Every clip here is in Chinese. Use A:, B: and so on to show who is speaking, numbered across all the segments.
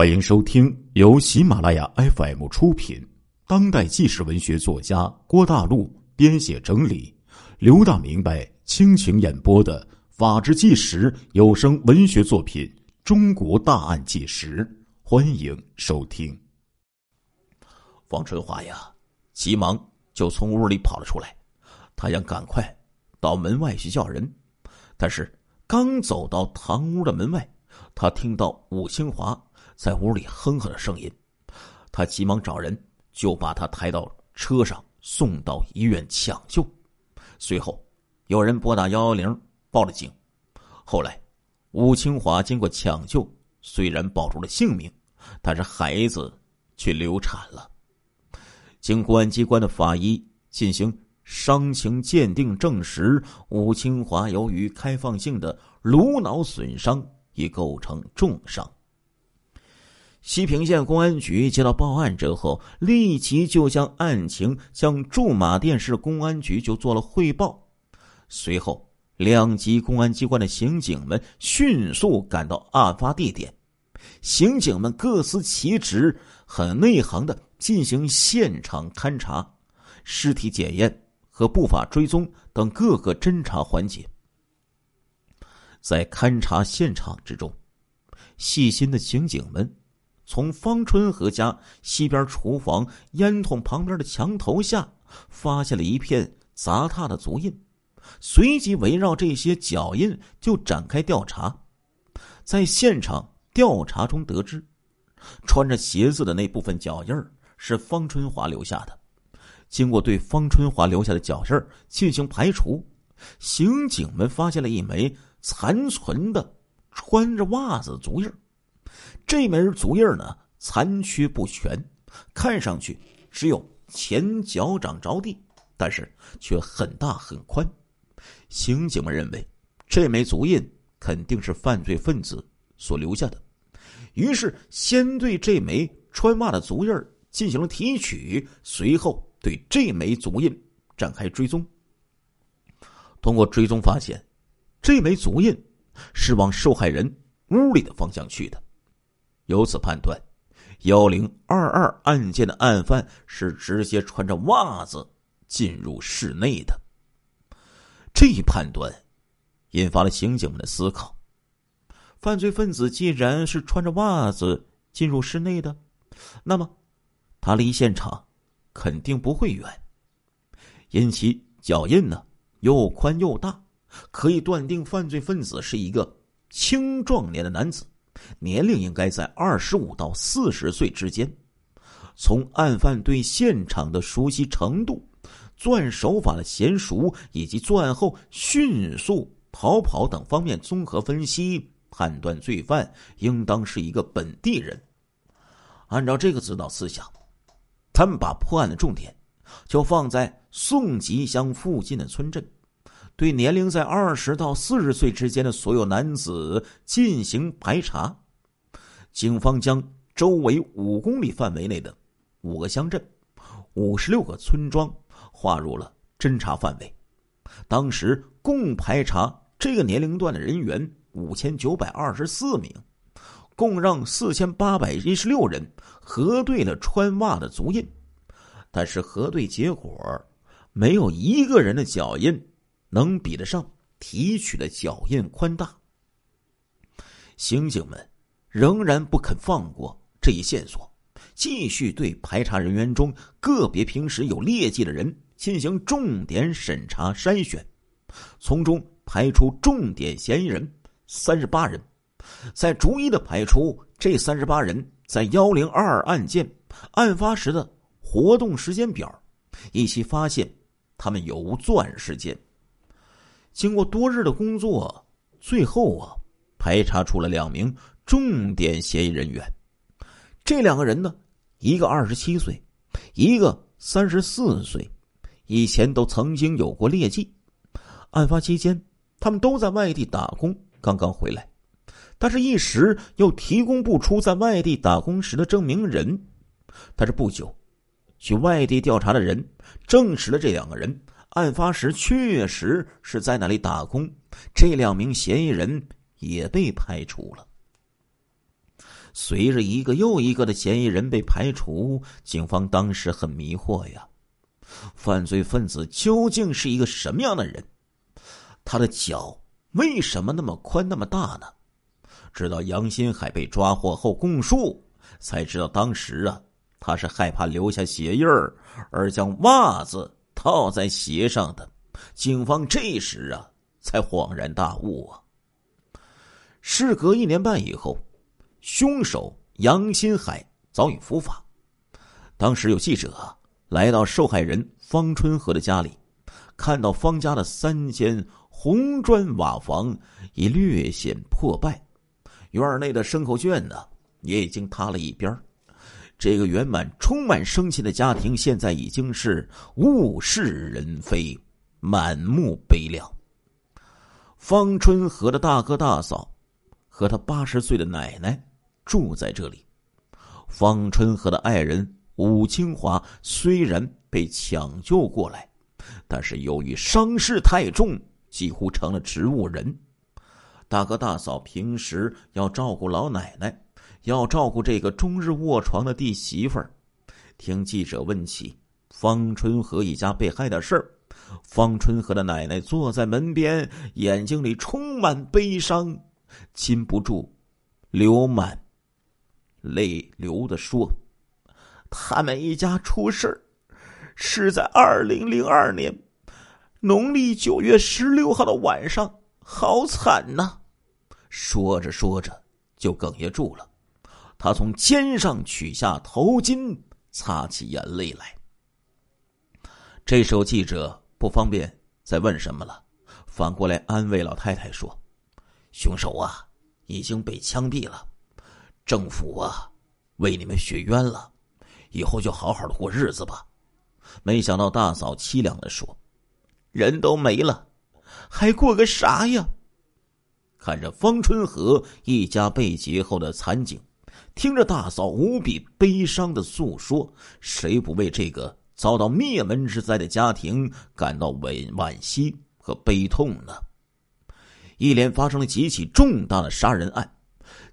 A: 欢迎收听由喜马拉雅 FM 出品、当代纪实文学作家郭大陆编写整理、刘大明白倾情演播的《法制纪实》有声文学作品《中国大案纪实》，欢迎收听。
B: 方春华呀，急忙就从屋里跑了出来，他想赶快到门外去叫人，但是刚走到堂屋的门外，他听到武清华。在屋里哼哼的声音，他急忙找人，就把他抬到车上，送到医院抢救。随后，有人拨打幺幺零报了警。后来，吴清华经过抢救，虽然保住了性命，但是孩子却流产了。经公安机关的法医进行伤情鉴定，证实吴清华由于开放性的颅脑损伤，已构成重伤。西平县公安局接到报案之后，立即就将案情向驻马店市公安局就做了汇报。随后，两级公安机关的刑警们迅速赶到案发地点，刑警们各司其职，很内行的进行现场勘查、尸体检验和步法追踪等各个侦查环节。在勘查现场之中，细心的刑警们。从方春和家西边厨房烟囱旁边的墙头下，发现了一片砸踏的足印，随即围绕这些脚印就展开调查。在现场调查中得知，穿着鞋子的那部分脚印是方春华留下的。经过对方春华留下的脚印进行排除，刑警们发现了一枚残存的穿着袜子足印这枚足印呢，残缺不全，看上去只有前脚掌着地，但是却很大很宽。刑警们认为，这枚足印肯定是犯罪分子所留下的，于是先对这枚穿袜的足印进行了提取，随后对这枚足印展开追踪。通过追踪发现，这枚足印是往受害人屋里的方向去的。由此判断，幺零二二案件的案犯是直接穿着袜子进入室内的。这一判断引发了刑警们的思考：犯罪分子既然是穿着袜子进入室内的，那么他离现场肯定不会远，因其脚印呢又宽又大，可以断定犯罪分子是一个青壮年的男子。年龄应该在二十五到四十岁之间。从案犯对现场的熟悉程度、作案手法的娴熟以及作案后迅速逃跑等方面综合分析，判断罪犯应当是一个本地人。按照这个指导思想，他们把破案的重点就放在宋集乡附近的村镇。对年龄在二十到四十岁之间的所有男子进行排查，警方将周围五公里范围内的五个乡镇、五十六个村庄划入了侦查范围。当时共排查这个年龄段的人员五千九百二十四名，共让四千八百一十六人核对了穿袜的足印，但是核对结果没有一个人的脚印。能比得上提取的脚印宽大。刑警们仍然不肯放过这一线索，继续对排查人员中个别平时有劣迹的人进行重点审查筛选，从中排除重点嫌疑人三十八人，再逐一的排除这三十八人在幺零二二案件案发时的活动时间表，以及发现他们有无作案时间。经过多日的工作，最后啊，排查出了两名重点嫌疑人员。这两个人呢，一个二十七岁，一个三十四岁，以前都曾经有过劣迹。案发期间，他们都在外地打工，刚刚回来，但是一时又提供不出在外地打工时的证明人。但是不久，去外地调查的人证实了这两个人。案发时确实是在那里打工，这两名嫌疑人也被排除了。随着一个又一个的嫌疑人被排除，警方当时很迷惑呀。犯罪分子究竟是一个什么样的人？他的脚为什么那么宽那么大呢？直到杨新海被抓获后供述，才知道当时啊，他是害怕留下血印儿，而将袜子套在鞋上的。警方这时啊，才恍然大悟啊。事隔一年半以后，凶手杨新海早已伏法。当时有记者来到受害人方春和的家里，看到方家的三间红砖瓦房已略显破败，院内的牲口圈呢也已经塌了一边这个圆满、充满生气的家庭，现在已经是物是人非，满目悲凉。方春和的大哥大嫂。和他八十岁的奶奶住在这里。方春和的爱人武清华虽然被抢救过来，但是由于伤势太重，几乎成了植物人。大哥大嫂平时要照顾老奶奶，要照顾这个终日卧床的弟媳妇儿。听记者问起方春和一家被害的事儿，方春和的奶奶坐在门边，眼睛里充满悲伤。禁不住流满泪流的说：“他们一家出事是在二零零二年农历九月十六号的晚上，好惨呐！”说着说着就哽咽住了。他从肩上取下头巾，擦起眼泪来。这时候记者不方便再问什么了，反过来安慰老太太说。凶手啊，已经被枪毙了，政府啊，为你们雪冤了，以后就好好的过日子吧。没想到大嫂凄凉的说：“人都没了，还过个啥呀？”看着方春和一家被劫后的惨景，听着大嫂无比悲伤的诉说，谁不为这个遭到灭门之灾的家庭感到惋惋惜和悲痛呢？一连发生了几起重大的杀人案，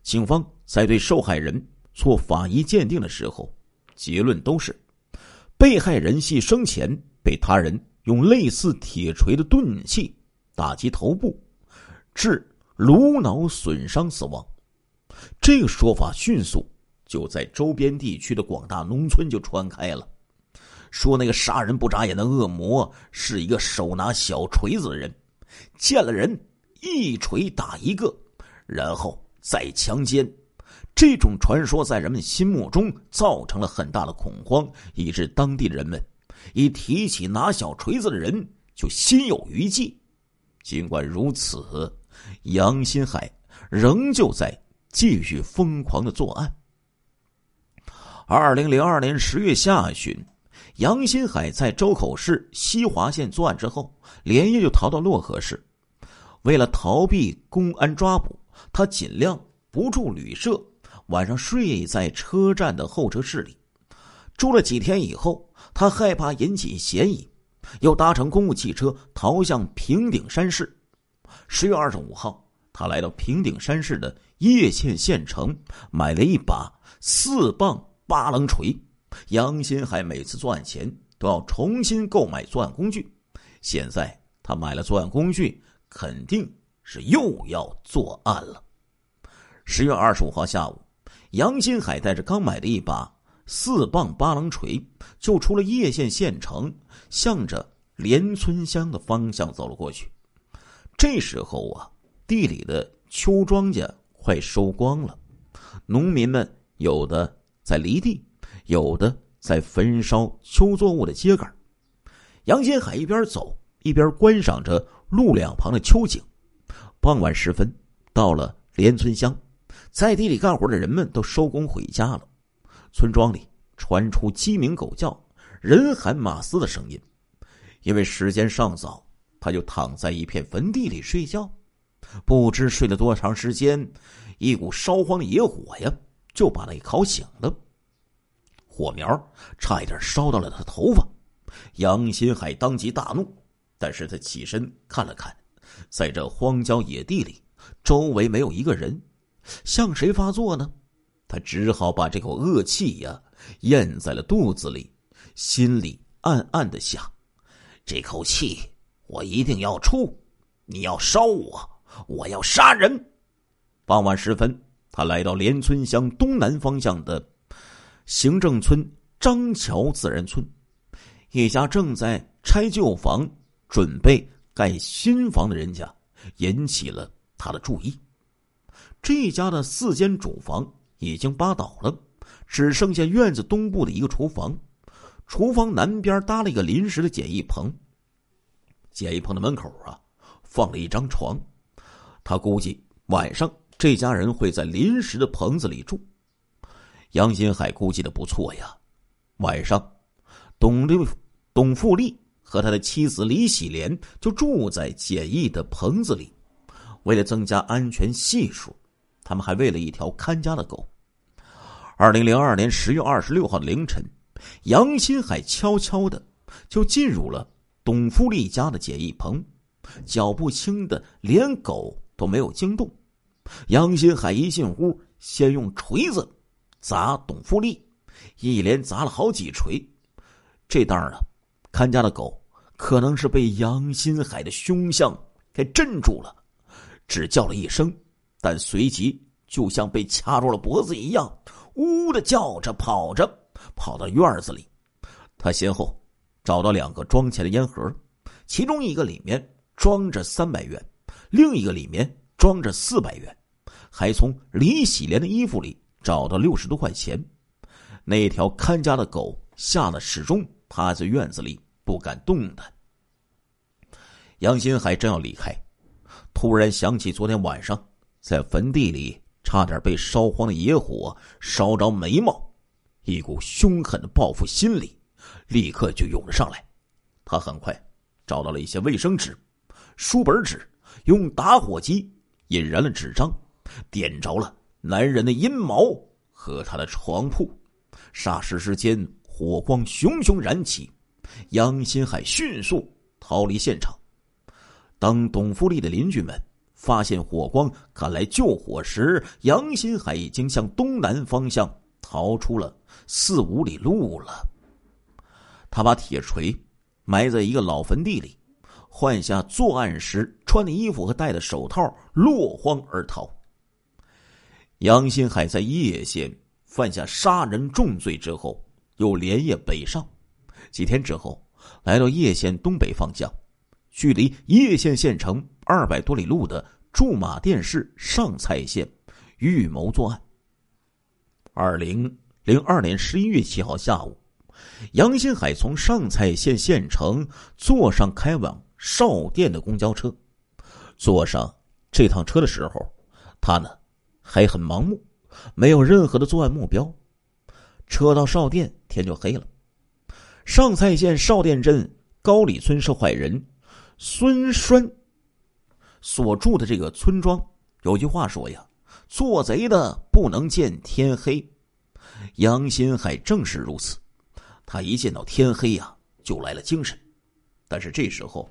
B: 警方在对受害人做法医鉴定的时候，结论都是被害人系生前被他人用类似铁锤的钝器打击头部，致颅脑损伤死亡。这个说法迅速就在周边地区的广大农村就传开了，说那个杀人不眨眼的恶魔是一个手拿小锤子的人，见了人。一锤打一个，然后再强奸。这种传说在人们心目中造成了很大的恐慌，以致当地的人们一提起拿小锤子的人就心有余悸。尽管如此，杨新海仍旧在继续疯狂的作案。二零零二年十月下旬，杨新海在周口市西华县作案之后，连夜就逃到漯河市。为了逃避公安抓捕，他尽量不住旅社，晚上睡在车站的候车室里。住了几天以后，他害怕引起嫌疑，又搭乘公务汽车逃向平顶山市。十月二十五号，他来到平顶山市的叶县县城，买了一把四磅八棱锤。杨新海每次作案前都要重新购买作案工具，现在他买了作案工具。肯定是又要作案了。十月二十五号下午，杨新海带着刚买的一把四磅八棱锤，就出了叶县县城，向着连村乡的方向走了过去。这时候啊，地里的秋庄稼快收光了，农民们有的在犁地，有的在焚烧秋作物的秸秆。杨新海一边走一边观赏着。路两旁的秋景，傍晚时分，到了连村乡，在地里干活的人们都收工回家了。村庄里传出鸡鸣狗叫、人喊马嘶的声音。因为时间尚早，他就躺在一片坟地里睡觉。不知睡了多长时间，一股烧荒野火呀，就把他给烤醒了。火苗差一点烧到了他头发。杨新海当即大怒。但是他起身看了看，在这荒郊野地里，周围没有一个人，向谁发作呢？他只好把这口恶气呀咽在了肚子里，心里暗暗的想：这口气我一定要出。你要烧我，我要杀人。傍晚时分，他来到连村乡东南方向的行政村张桥自然村，一家正在拆旧房、准备盖新房的人家引起了他的注意。这家的四间主房已经扒倒了，只剩下院子东部的一个厨房。厨房南边搭了一个临时的简易棚，简易棚的门口啊。放了一张床，他估计晚上这家人会在临时的棚子里住。杨新海估计的不错呀。晚上，董六、董富利和他的妻子李喜莲就住在简易的棚子里。为了增加安全系数，他们还喂了一条看家的狗。二零零二年十月二十六号凌晨，杨新海悄悄的就进入了董富利家的简易棚。脚步轻的，连狗都没有惊动。杨新海一进屋，先用锤子砸董富利，一连砸了好几锤。这当儿啊，看家的狗可能是被杨新海的凶相给镇住了，只叫了一声，但随即就像被掐住了脖子一样，呜的叫着跑着，跑到院子里。他先后找到两个装钱的烟盒，其中一个里面。装着三百元，另一个里面装着四百元，还从李喜莲的衣服里找到六十多块钱。那条看家的狗吓得始终趴在院子里不敢动弹。杨新海正要离开，突然想起昨天晚上在坟地里差点被烧荒的野火烧着眉毛，一股凶狠的报复心理立刻就涌了上来。他很快找到了一些卫生纸。书本纸用打火机引燃了纸张，点着了男人的阴毛和他的床铺，霎时之间火光熊熊燃起。杨新海迅速逃离现场。当董富利的邻居们发现火光赶来救火时，杨新海已经向东南方向逃出了四五里路了。他把铁锤埋在一个老坟地里。换下作案时穿的衣服和戴的手套，落荒而逃。杨新海在叶县犯下杀人重罪之后，又连夜北上。几天之后，来到叶县东北方向，距离叶县县城二百多里路的驻马店市上蔡县，预谋作案。二零零二年十一月七号下午，杨新海从上蔡县县城坐上开往。少店的公交车，坐上这趟车的时候，他呢还很盲目，没有任何的作案目标。车到少店，天就黑了。上蔡县少店镇高里村受害人孙栓所住的这个村庄，有句话说呀：“做贼的不能见天黑。”杨新海正是如此，他一见到天黑呀，就来了精神。但是这时候。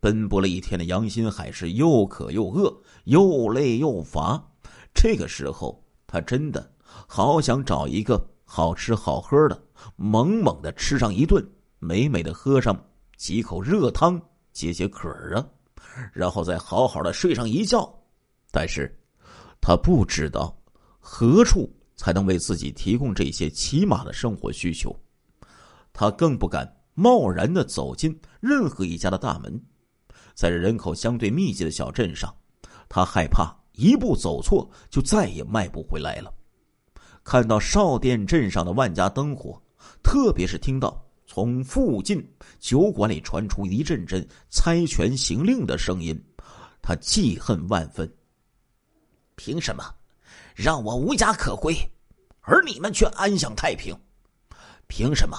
B: 奔波了一天的杨新海是又渴又饿，又累又乏。这个时候，他真的好想找一个好吃好喝的，猛猛的吃上一顿，美美的喝上几口热汤解解渴啊，然后再好好的睡上一觉。但是，他不知道何处才能为自己提供这些起码的生活需求，他更不敢贸然的走进任何一家的大门。在这人口相对密集的小镇上，他害怕一步走错就再也迈不回来了。看到少店镇上的万家灯火，特别是听到从附近酒馆里传出一阵阵猜拳行令的声音，他记恨万分。凭什么让我无家可归，而你们却安享太平？凭什么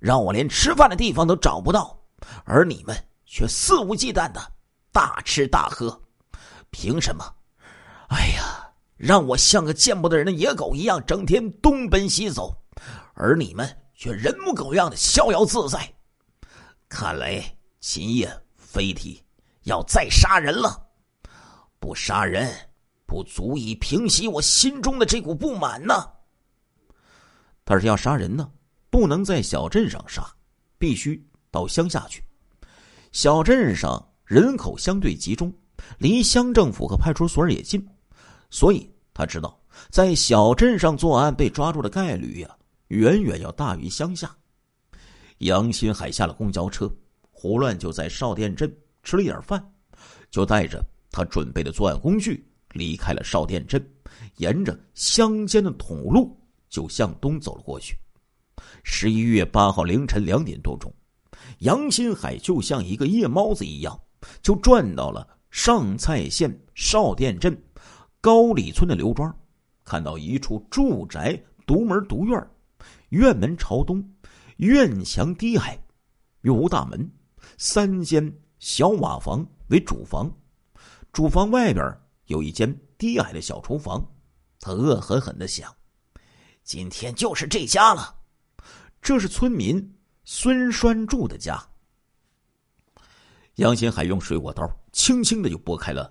B: 让我连吃饭的地方都找不到，而你们？却肆无忌惮的大吃大喝，凭什么？哎呀，让我像个见不得人的野狗一样，整天东奔西走，而你们却人模狗样的逍遥自在。看来今夜飞体要再杀人了，不杀人不足以平息我心中的这股不满呢。他是要杀人呢，不能在小镇上杀，必须到乡下去。小镇上人口相对集中，离乡政府和派出所也近，所以他知道在小镇上作案被抓住的概率呀，远远要大于乡下。杨新海下了公交车，胡乱就在少店镇吃了一点饭，就带着他准备的作案工具离开了少店镇，沿着乡间的土路就向东走了过去。十一月八号凌晨两点多钟，杨新海就像一个夜猫子一样，就转到了上蔡县少店镇高里村的刘庄，看到一处住宅独门独院，院门朝东。院墙低矮，又无大门，三间小瓦房为主房，主房外边有一间低矮的小厨房。他恶狠狠的想：今天就是这家了。这是村民孙栓柱的家。杨新海用水果刀轻轻的就拨开了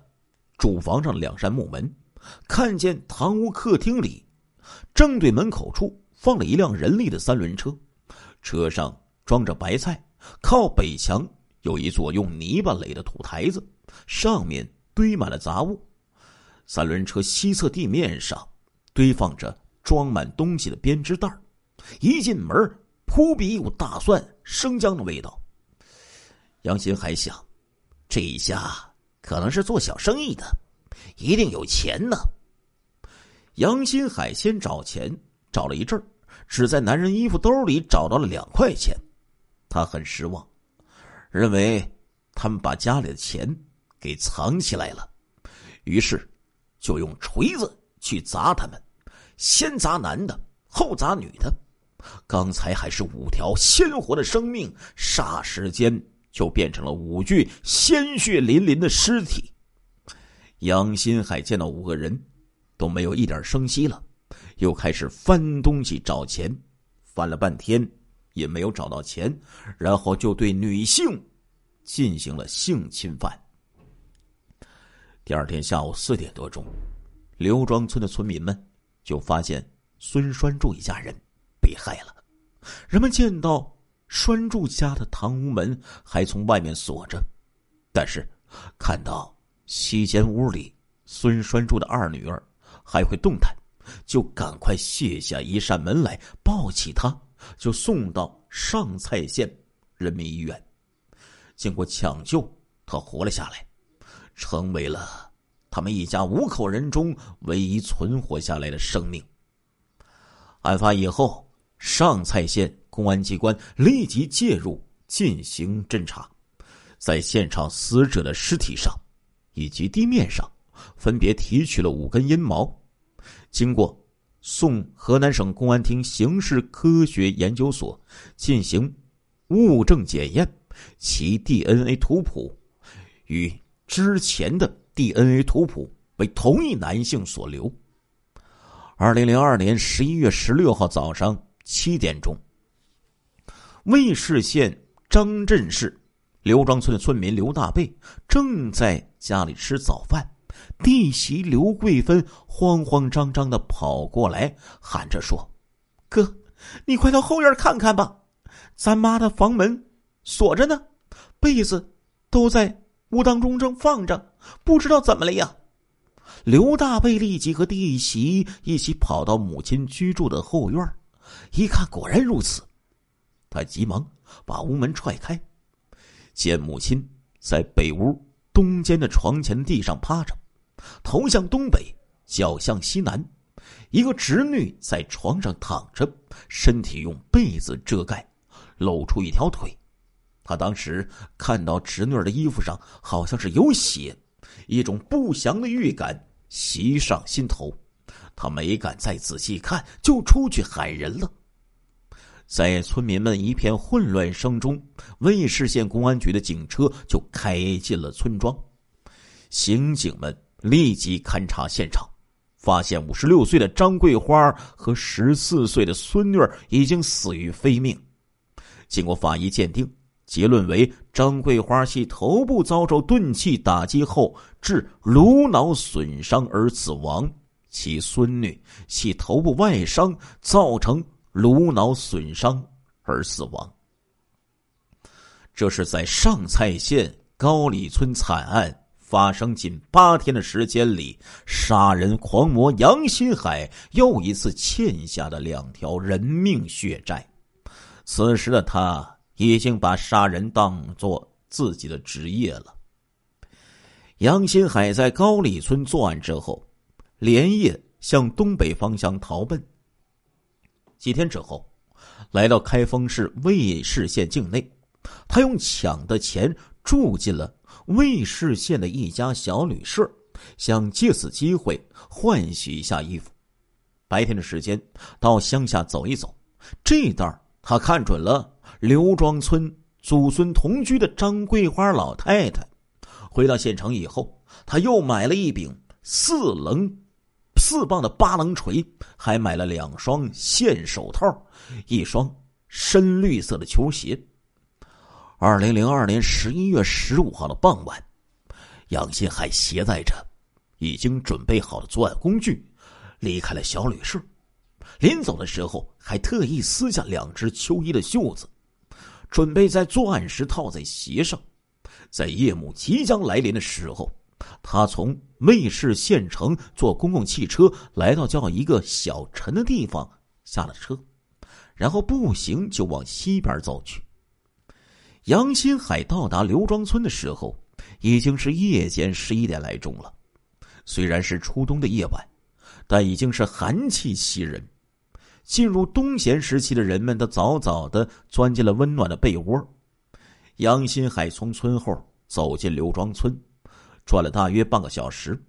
B: 主房上两扇木门，看见堂屋客厅里正对门口处放了一辆人力的三轮车。车上装着白菜，靠北墙有一座用泥巴垒的土台子，上面堆满了杂物。三轮车西侧地面上堆放着装满东西的编织袋一进门扑鼻一股大蒜、生姜的味道。杨新还想，这一家可能是做小生意的，一定有钱呢。杨新海先找钱，找了一阵儿。只在男人衣服兜里找到了两块钱，他很失望，认为他们把家里的钱给藏起来了，于是就用锤子去砸他们，先砸男的，后砸女的。刚才还是五条鲜活的生命，霎时间就变成了五具鲜血淋淋的尸体。杨新海见到五个人，都没有一点声息了。又开始翻东西找钱，翻了半天也没有找到钱，然后就对女性进行了性侵犯。第二天下午四点多钟，刘庄村的村民们就发现孙栓柱一家人被害了。人们见到栓柱家的堂屋门还从外面锁着，但是看到西间屋里孙栓柱的二女儿还会动弹。就赶快卸下一扇门来，抱起她，就送到上蔡县人民医院。经过抢救，他活了下来，成为了他们一家五口人中唯一存活下来的生命。案发以后，上蔡县公安机关立即介入进行侦查，在现场死者的尸体上以及地面上，分别提取了五根阴毛。经过送河南省公安厅刑事科学研究所进行物证检验，其 DNA 图谱与之前的 DNA 图谱为同一男性所留。二零零二年十一月十六号早上七点钟，魏氏县张镇市刘庄村的村民刘大贝正在家里吃早饭。弟媳刘桂芬慌慌张张的跑过来，喊着说：“哥，你快到后院看看吧，咱妈的房门锁着呢，被子都在屋当中正放着，不知道怎么了呀。”刘大贝立即和弟媳一起跑到母亲居住的后院，一看果然如此，他急忙把屋门踹开，见母亲在北屋东间的床前地上趴着。头向东北，脚向西南，一个侄女在床上躺着，身体用被子遮盖，露出一条腿。他当时看到侄女的衣服上好像是有血，一种不祥的预感袭上心头。他没敢再仔细看，就出去喊人了。在村民们一片混乱声中，尉氏县公安局的警车就开进了村庄，刑警们。立即勘察现场，发现五十六岁的张桂花和十四岁的孙女已经死于非命。经过法医鉴定，结论为张桂花系头部遭受钝器打击后致颅脑损伤而死亡，其孙女系头部外伤造成颅脑损伤而死亡。这是在上蔡县高里村惨案发生近八天的时间里，杀人狂魔杨新海又一次欠下的两条人命血债。此时的他已经把杀人当做自己的职业了。杨新海在高里村作案之后，连夜向东北方向逃奔。几天之后，来到开封市尉氏县境内。他用抢的钱住进了尉氏县的一家小旅社，想借此机会换洗一下衣服。白天的时间到乡下走一走，这段他看准了刘庄村祖孙同居的张桂花老太太。回到县城以后，他又买了一柄四棱四棒的八棱锤，还买了两双线手套，一双深绿色的球鞋。二零零二年十一月十五号的傍晚，杨新海携带着已经准备好的作案工具，离开了小旅社。临走的时候，还特意撕下两只秋衣的袖子，准备在作案时套在鞋上。在夜幕即将来临的时候，他从魏氏县城坐公共汽车来到叫一个小陈的地方，下了车，然后步行就往西边走去。杨新海到达刘庄村的时候，已经是夜间十一点来钟了。虽然是初冬的夜晚，但已经是寒气袭人。进入冬闲时期的人们都早早的钻进了温暖的被窝。杨新海从村后走进刘庄村，转了大约半个小时，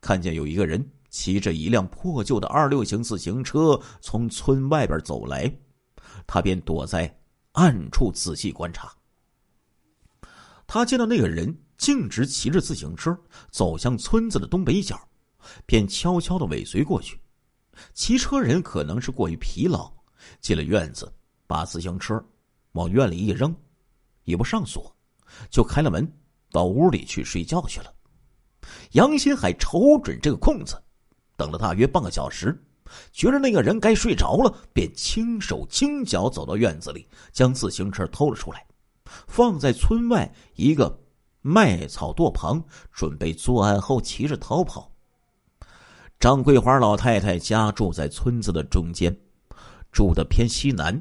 B: 看见有一个人骑着一辆破旧的二六型自行车从村外边走来，他便躲在暗处仔细观察。他见到那个人径直骑着自行车走向村子的东北角，便悄悄的尾随过去。骑车人可能是过于疲劳，进了院子，把自行车往院里一扔，也不上锁，就开了门，到屋里去睡觉去了。杨新海瞅准这个空子，等了大约半个小时，觉着那个人该睡着了，便轻手轻脚走到院子里，将自行车偷了出来。放在村外一个麦草垛旁，准备作案后骑着逃跑。张桂花老太太家住在村子的中间，住的偏西南，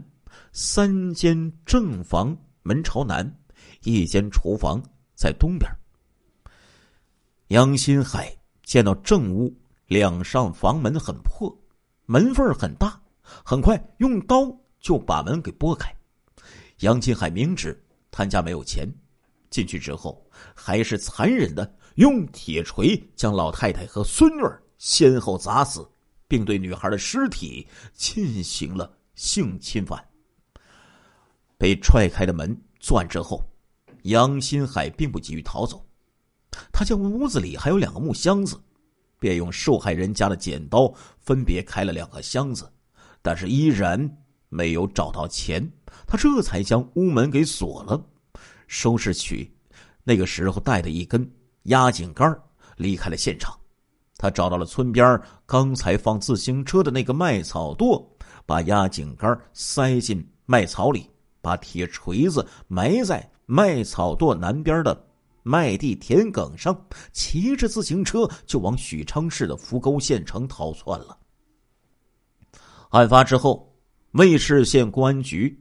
B: 三间正房门朝南，一间厨房在东边。杨新海见到正屋两扇房门很破，门缝很大，很快用刀就把门给拨开。杨新海明知。他家没有钱，进去之后还是残忍的用铁锤将老太太和孙女先后砸死，并对女孩的尸体进行了性侵犯。被踹开的门作案之后，杨新海并不急于逃走，他见屋子里还有两个木箱子，便用受害人家的剪刀分别开了两个箱子，但是依然。没有找到钱，他这才将屋门给锁了，收拾起那个时候带的一根压井杆，离开了现场。他找到了村边刚才放自行车的那个麦草垛，把压井杆塞进麦草里，把铁锤子埋在麦草垛南边的麦地田埂上，骑着自行车就往许昌市的扶沟县城逃窜了。案发之后。尉氏县公安局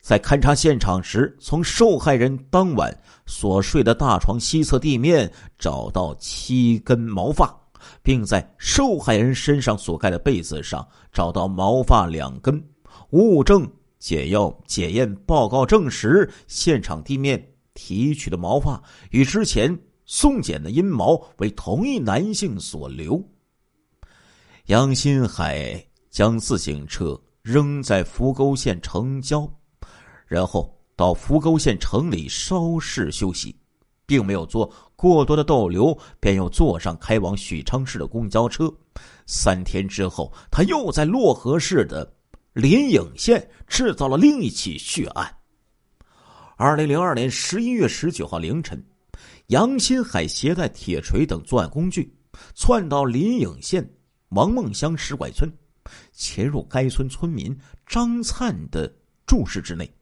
B: 在勘察现场时，从受害人当晚所睡的大床西侧地面找到七根毛发，并在受害人身上所盖的被子上找到毛发两根。物证检要检验报告证实，现场地面提取的毛发与之前送检的阴毛为同一男性所留。杨新海将自行车。扔在扶沟县城郊，然后到扶沟县城里稍事休息，并没有做过多的逗留，便又坐上开往许昌市的公交车。三天之后，他又在漯河市的临颍县制造了另一起血案。二零零二年十一月十九号凌晨，杨新海携带铁锤等作案工具，窜到临颍县王孟乡石拐村。潜入该村村民张灿的住室之内，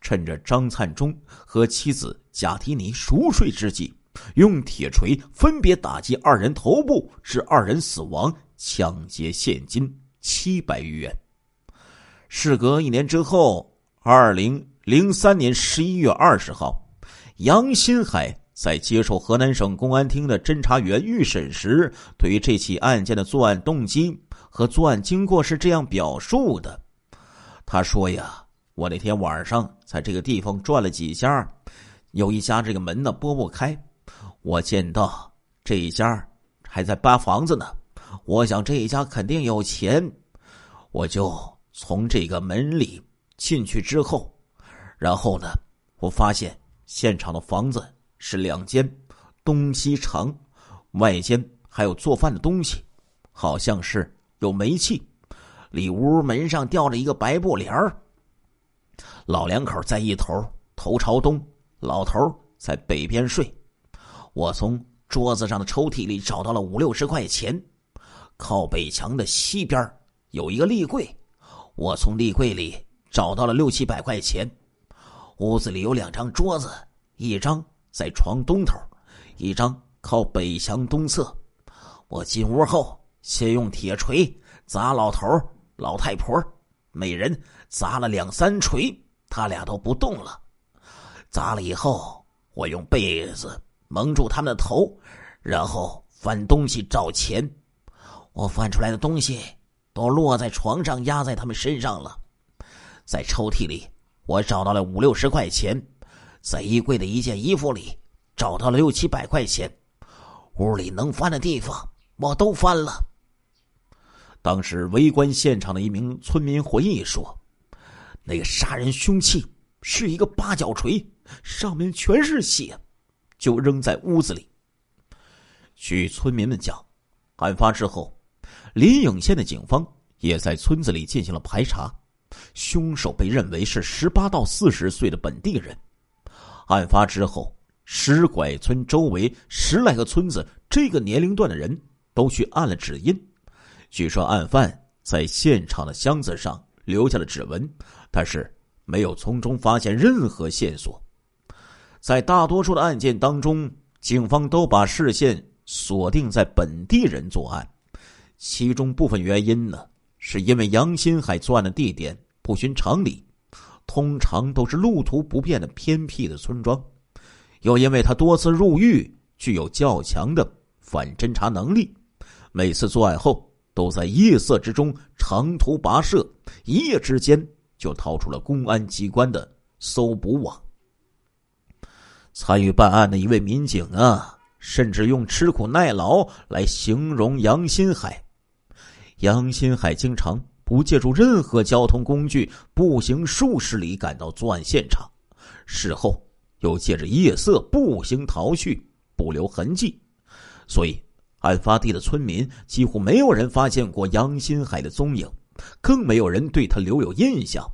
B: 趁着张灿忠和妻子贾提尼熟睡之际，用铁锤分别打击二人头部，致二人死亡，抢劫现金七百余元。事隔一年之后，二零零三年十一月二十号，杨新海。在接受河南省公安厅的侦查员预审时，对于这起案件的作案动机和作案经过是这样表述的：“他说呀，我那天晚上在这个地方转了几家，有一家这个门呢拨不开，我见到这一家还在扒房子呢，我想这一家肯定有钱，我就从这个门里进去之后，然后呢，我发现现场的房子。”是两间，东西长，外间还有做饭的东西，好像是有煤气。里屋门上吊着一个白布帘儿。老两口在一头，头朝东，老头在北边睡。我从桌子上的抽屉里找到了五六十块钱。靠北墙的西边有一个立柜，我从立柜里找到了六七百块钱。屋子里有两张桌子，一张。在床东头，一张靠北墙东侧。我进屋后，先用铁锤砸老头、老太婆，每人砸了两三锤，他俩都不动了。砸了以后，我用被子蒙住他们的头，然后翻东西找钱。我翻出来的东西都落在床上，压在他们身上了。在抽屉里，我找到了五六十块钱。在衣柜的一件衣服里找到了六七百块钱，屋里能翻的地方我都翻了。当时围观现场的一名村民回忆说：“那个杀人凶器是一个八角锤，上面全是血，就扔在屋子里。”据村民们讲，案发之后，临颍县的警方也在村子里进行了排查，凶手被认为是十八到四十岁的本地人。案发之后，石拐村周围十来个村子，这个年龄段的人都去按了指印。据说案犯在现场的箱子上留下了指纹，但是没有从中发现任何线索。在大多数的案件当中，警方都把视线锁定在本地人作案，其中部分原因呢，是因为杨新海作案的地点不寻常理。通常都是路途不便的偏僻的村庄，又因为他多次入狱，具有较强的反侦查能力，每次作案后都在夜色之中长途跋涉，一夜之间就逃出了公安机关的搜捕网。参与办案的一位民警啊，甚至用吃苦耐劳来形容杨新海。杨新海经常。不借助任何交通工具，步行数十里赶到作案现场，事后又借着夜色步行逃去，不留痕迹。所以，案发地的村民几乎没有人发现过杨新海的踪影，更没有人对他留有印象。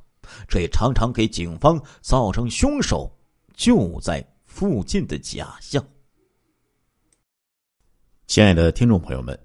B: 这也常常给警方造成凶手就在附近的假象。
A: 亲爱的听众朋友们。